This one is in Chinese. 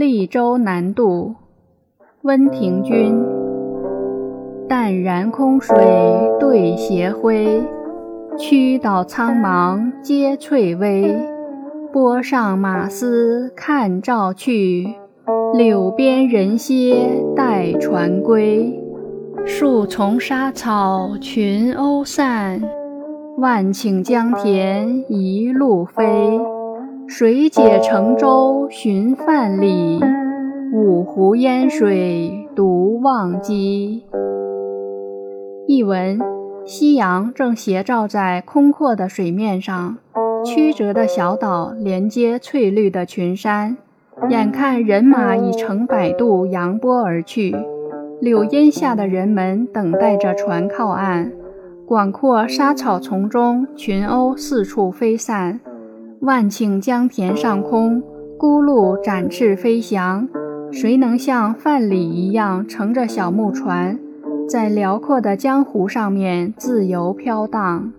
利州南渡，温庭筠。淡然空水对斜晖，曲岛苍茫接翠微。波上马嘶看棹去，柳边人歇待船归。树丛沙草群鸥散，万顷江田一路飞。水解乘舟寻范蠡？五湖烟水独望鸡。译文：夕阳正斜照在空阔的水面上，曲折的小岛连接翠绿的群山。眼看人马已成百渡扬波而去，柳荫下的人们等待着船靠岸。广阔沙草丛中，群鸥四处飞散。万顷江田上空，孤鹭展翅飞翔。谁能像范蠡一样乘着小木船，在辽阔的江湖上面自由飘荡？